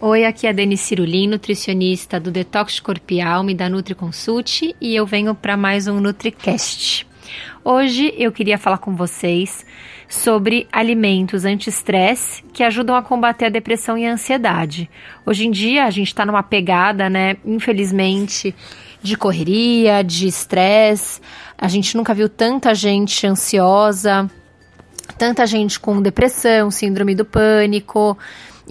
Oi, aqui é a Dani Cirulim, nutricionista do Detox Corpial e da NutriConsult e eu venho para mais um NutriCast. Hoje eu queria falar com vocês sobre alimentos anti-estresse que ajudam a combater a depressão e a ansiedade. Hoje em dia a gente está numa pegada, né, infelizmente, de correria, de estresse. A gente nunca viu tanta gente ansiosa, tanta gente com depressão, síndrome do pânico.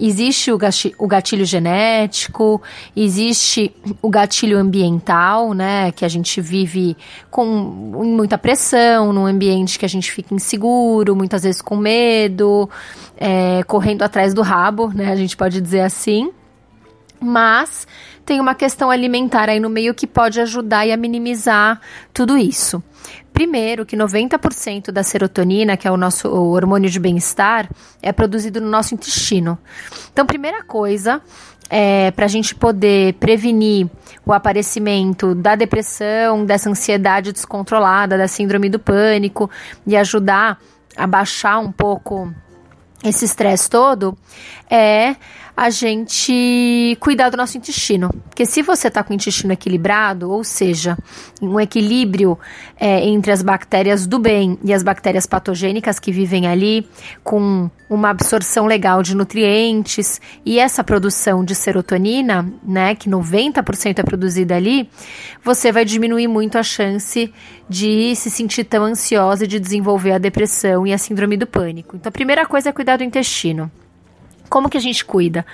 Existe o gatilho genético, existe o gatilho ambiental, né? Que a gente vive com muita pressão, num ambiente que a gente fica inseguro, muitas vezes com medo, é, correndo atrás do rabo, né? A gente pode dizer assim. Mas tem uma questão alimentar aí no meio que pode ajudar e a minimizar tudo isso. Primeiro, que 90% da serotonina, que é o nosso o hormônio de bem-estar, é produzido no nosso intestino. Então, primeira coisa, é, para a gente poder prevenir o aparecimento da depressão, dessa ansiedade descontrolada, da síndrome do pânico e ajudar a baixar um pouco esse estresse todo, é a gente cuidar do nosso intestino. Porque se você está com o intestino equilibrado, ou seja, um equilíbrio é, entre as bactérias do bem e as bactérias patogênicas que vivem ali, com uma absorção legal de nutrientes e essa produção de serotonina, né, que 90% é produzida ali, você vai diminuir muito a chance de se sentir tão ansiosa e de desenvolver a depressão e a síndrome do pânico. Então, a primeira coisa é cuidar do intestino. Como que a gente cuida?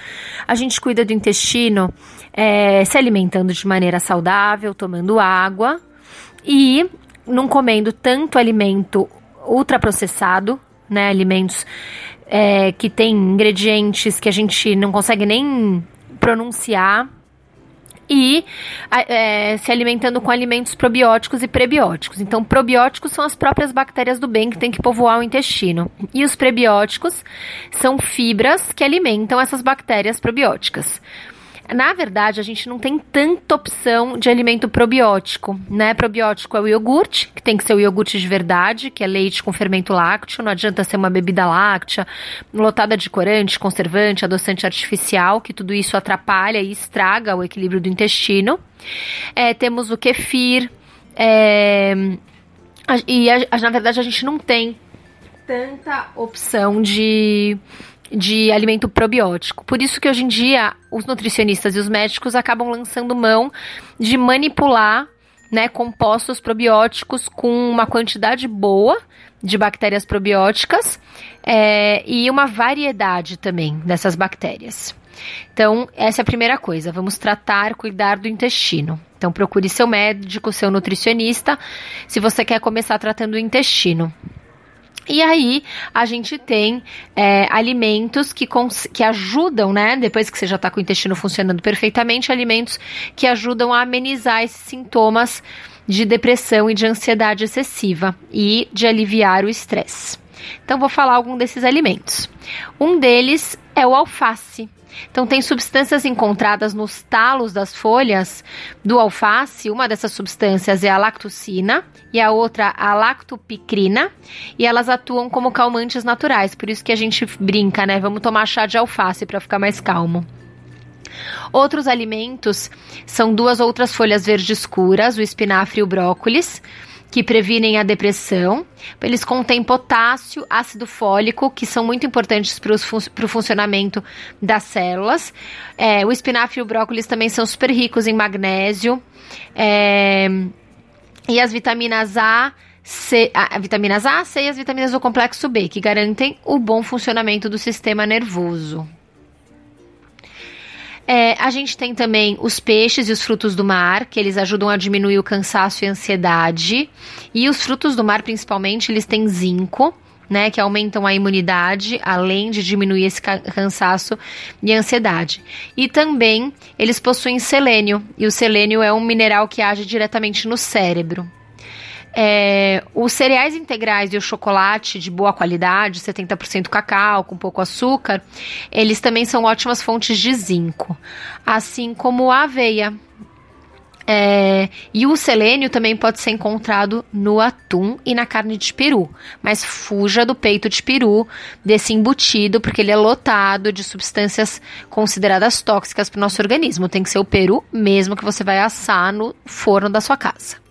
A gente cuida do intestino é, se alimentando de maneira saudável, tomando água e não comendo tanto alimento ultraprocessado, né? Alimentos é, que tem ingredientes que a gente não consegue nem pronunciar e é, se alimentando com alimentos probióticos e prebióticos. Então, probióticos são as próprias bactérias do bem que tem que povoar o intestino. E os prebióticos são fibras que alimentam essas bactérias probióticas. Na verdade, a gente não tem tanta opção de alimento probiótico, né? Probiótico é o iogurte, que tem que ser o iogurte de verdade, que é leite com fermento lácteo, não adianta ser uma bebida láctea, lotada de corante, conservante, adoçante artificial, que tudo isso atrapalha e estraga o equilíbrio do intestino. É, temos o kefir, é, e a, na verdade a gente não tem tanta opção de de alimento probiótico. Por isso que hoje em dia os nutricionistas e os médicos acabam lançando mão de manipular né, compostos probióticos com uma quantidade boa de bactérias probióticas é, e uma variedade também dessas bactérias. Então, essa é a primeira coisa. Vamos tratar, cuidar do intestino. Então, procure seu médico, seu nutricionista, se você quer começar tratando o intestino. E aí a gente tem é, alimentos que, que ajudam, né? Depois que você já está com o intestino funcionando perfeitamente, alimentos que ajudam a amenizar esses sintomas de depressão e de ansiedade excessiva e de aliviar o estresse. Então vou falar algum desses alimentos. Um deles é o alface. Então, tem substâncias encontradas nos talos das folhas do alface. Uma dessas substâncias é a lactocina e a outra a lactopicrina. E elas atuam como calmantes naturais. Por isso que a gente brinca, né? Vamos tomar chá de alface para ficar mais calmo. Outros alimentos são duas outras folhas verdes escuras, o espinafre e o brócolis que previnem a depressão. Eles contêm potássio, ácido fólico, que são muito importantes para o funcionamento das células. É, o espinafre e o brócolis também são super ricos em magnésio. É, e as vitaminas A, C, a, vitaminas A, C e as vitaminas do complexo B, que garantem o bom funcionamento do sistema nervoso. É, a gente tem também os peixes e os frutos do mar, que eles ajudam a diminuir o cansaço e a ansiedade. E os frutos do mar, principalmente, eles têm zinco, né, que aumentam a imunidade, além de diminuir esse cansaço e ansiedade. E também eles possuem selênio, e o selênio é um mineral que age diretamente no cérebro. É, os cereais integrais e o chocolate de boa qualidade, 70% cacau, com pouco açúcar, eles também são ótimas fontes de zinco, assim como a aveia, é, e o selênio também pode ser encontrado no atum e na carne de peru, mas fuja do peito de peru, desse embutido, porque ele é lotado de substâncias consideradas tóxicas para o nosso organismo. Tem que ser o peru mesmo que você vai assar no forno da sua casa.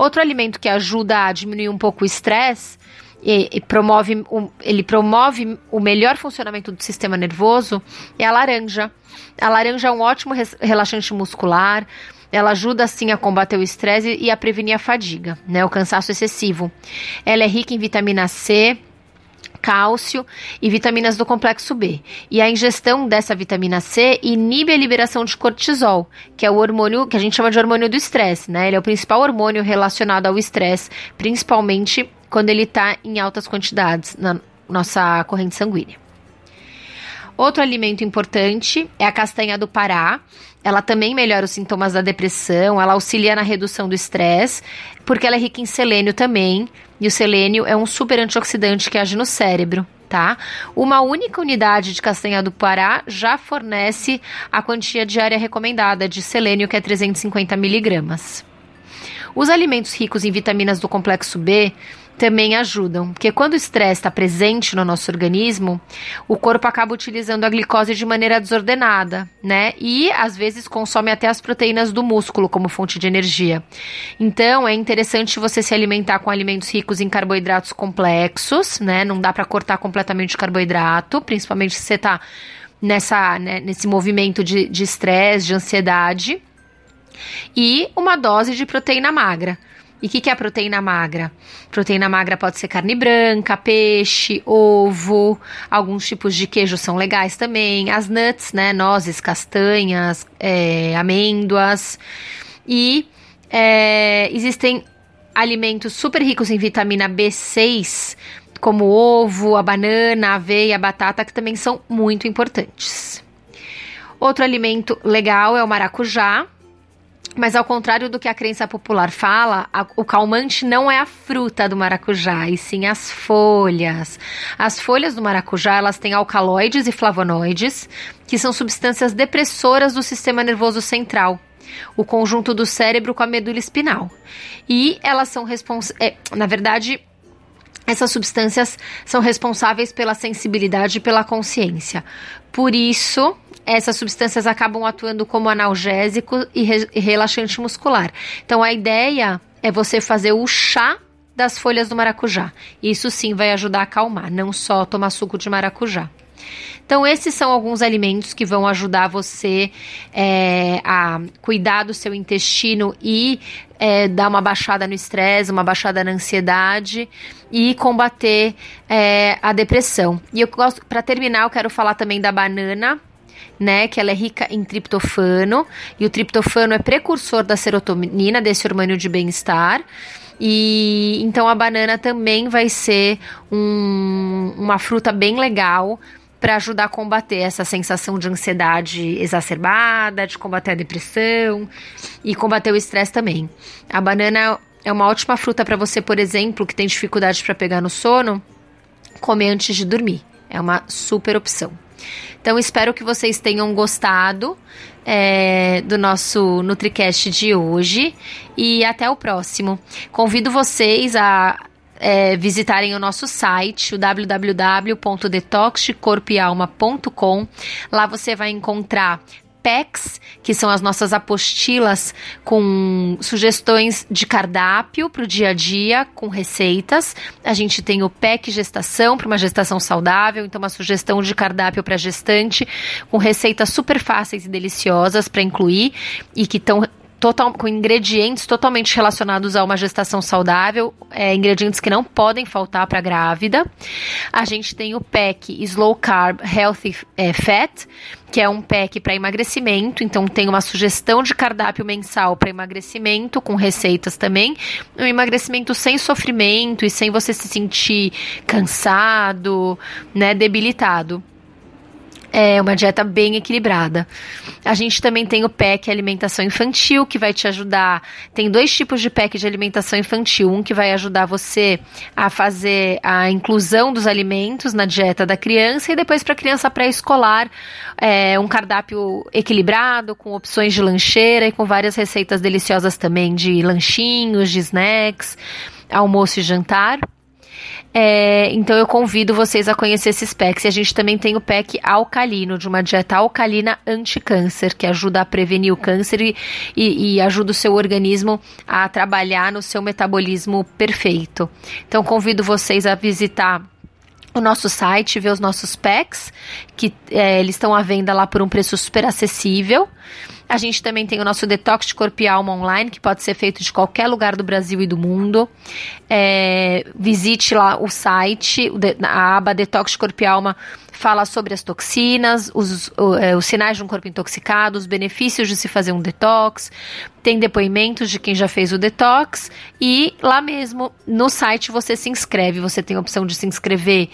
Outro alimento que ajuda a diminuir um pouco o estresse e, e, promove, ele promove o melhor funcionamento do sistema nervoso é a laranja. A laranja é um ótimo relaxante muscular ela ajuda assim a combater o estresse e a prevenir a fadiga, né, o cansaço excessivo. Ela é rica em vitamina C, cálcio e vitaminas do complexo B. E a ingestão dessa vitamina C inibe a liberação de cortisol, que é o hormônio que a gente chama de hormônio do estresse, né? Ele é o principal hormônio relacionado ao estresse, principalmente quando ele está em altas quantidades na nossa corrente sanguínea. Outro alimento importante é a castanha do Pará. Ela também melhora os sintomas da depressão, ela auxilia na redução do estresse, porque ela é rica em selênio também, e o selênio é um super antioxidante que age no cérebro. Tá? Uma única unidade de castanha do Pará já fornece a quantia diária recomendada de selênio, que é 350 miligramas. Os alimentos ricos em vitaminas do complexo B também ajudam, porque quando o estresse está presente no nosso organismo, o corpo acaba utilizando a glicose de maneira desordenada, né? E às vezes consome até as proteínas do músculo como fonte de energia. Então é interessante você se alimentar com alimentos ricos em carboidratos complexos, né? Não dá para cortar completamente o carboidrato, principalmente se você está nessa, né, nesse movimento de estresse, de, de ansiedade. E uma dose de proteína magra. E o que, que é proteína magra? Proteína magra pode ser carne branca, peixe, ovo, alguns tipos de queijo são legais também, as nuts, né? Nozes, castanhas, é, amêndoas. E é, existem alimentos super ricos em vitamina B6, como o ovo, a banana, a aveia, a batata, que também são muito importantes. Outro alimento legal é o maracujá, mas ao contrário do que a crença popular fala, a, o calmante não é a fruta do maracujá, e sim as folhas. As folhas do maracujá, elas têm alcaloides e flavonoides, que são substâncias depressoras do sistema nervoso central, o conjunto do cérebro com a medula espinal. E elas são responsáveis, é, na verdade, essas substâncias são responsáveis pela sensibilidade e pela consciência. Por isso, essas substâncias acabam atuando como analgésico e, re e relaxante muscular. Então, a ideia é você fazer o chá das folhas do maracujá. Isso sim vai ajudar a acalmar, não só tomar suco de maracujá. Então, esses são alguns alimentos que vão ajudar você é, a cuidar do seu intestino e é, dar uma baixada no estresse, uma baixada na ansiedade e combater é, a depressão. E eu gosto, para terminar, eu quero falar também da banana. Né, que ela é rica em triptofano, e o triptofano é precursor da serotonina, desse hormônio de bem-estar. E então a banana também vai ser um, uma fruta bem legal para ajudar a combater essa sensação de ansiedade exacerbada, de combater a depressão e combater o estresse também. A banana é uma ótima fruta para você, por exemplo, que tem dificuldade para pegar no sono, comer antes de dormir. É uma super opção. Então, espero que vocês tenham gostado é, do nosso NutriCast de hoje e até o próximo. Convido vocês a é, visitarem o nosso site, o www.detoxcorpialma.com. Lá você vai encontrar packs, que são as nossas apostilas com sugestões de cardápio para o dia a dia, com receitas. A gente tem o pack gestação para uma gestação saudável, então uma sugestão de cardápio para gestante, com receitas super fáceis e deliciosas para incluir e que estão total, com ingredientes totalmente relacionados a uma gestação saudável, é, ingredientes que não podem faltar para grávida. A gente tem o pack Slow Carb Healthy é, Fat, que é um pack para emagrecimento, então tem uma sugestão de cardápio mensal para emagrecimento, com receitas também. Um emagrecimento sem sofrimento e sem você se sentir cansado, né, debilitado. É uma dieta bem equilibrada. A gente também tem o PEC Alimentação Infantil, que vai te ajudar. Tem dois tipos de PEC de alimentação infantil. Um que vai ajudar você a fazer a inclusão dos alimentos na dieta da criança, e depois para a criança pré-escolar, é, um cardápio equilibrado, com opções de lancheira e com várias receitas deliciosas também de lanchinhos, de snacks, almoço e jantar. É, então eu convido vocês a conhecer esses packs. E a gente também tem o pack alcalino, de uma dieta alcalina anti-câncer, que ajuda a prevenir o câncer e, e, e, ajuda o seu organismo a trabalhar no seu metabolismo perfeito. Então convido vocês a visitar o nosso site, ver os nossos packs, que é, eles estão à venda lá por um preço super acessível. A gente também tem o nosso detox de corpo e alma online, que pode ser feito de qualquer lugar do Brasil e do mundo. É, visite lá o site, a aba Detox de Corpo e Alma fala sobre as toxinas, os, é, os sinais de um corpo intoxicado, os benefícios de se fazer um detox. Tem depoimentos de quem já fez o detox. E lá mesmo, no site, você se inscreve. Você tem a opção de se inscrever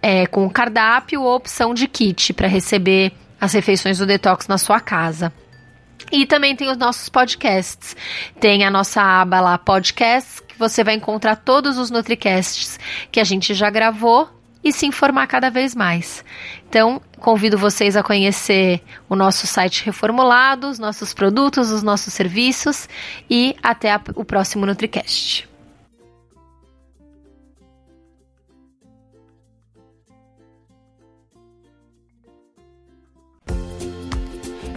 é, com o cardápio ou opção de kit para receber as refeições do detox na sua casa. E também tem os nossos podcasts. Tem a nossa aba lá, podcasts, que você vai encontrar todos os Nutricasts que a gente já gravou e se informar cada vez mais. Então, convido vocês a conhecer o nosso site reformulado, os nossos produtos, os nossos serviços e até a, o próximo NutriCast.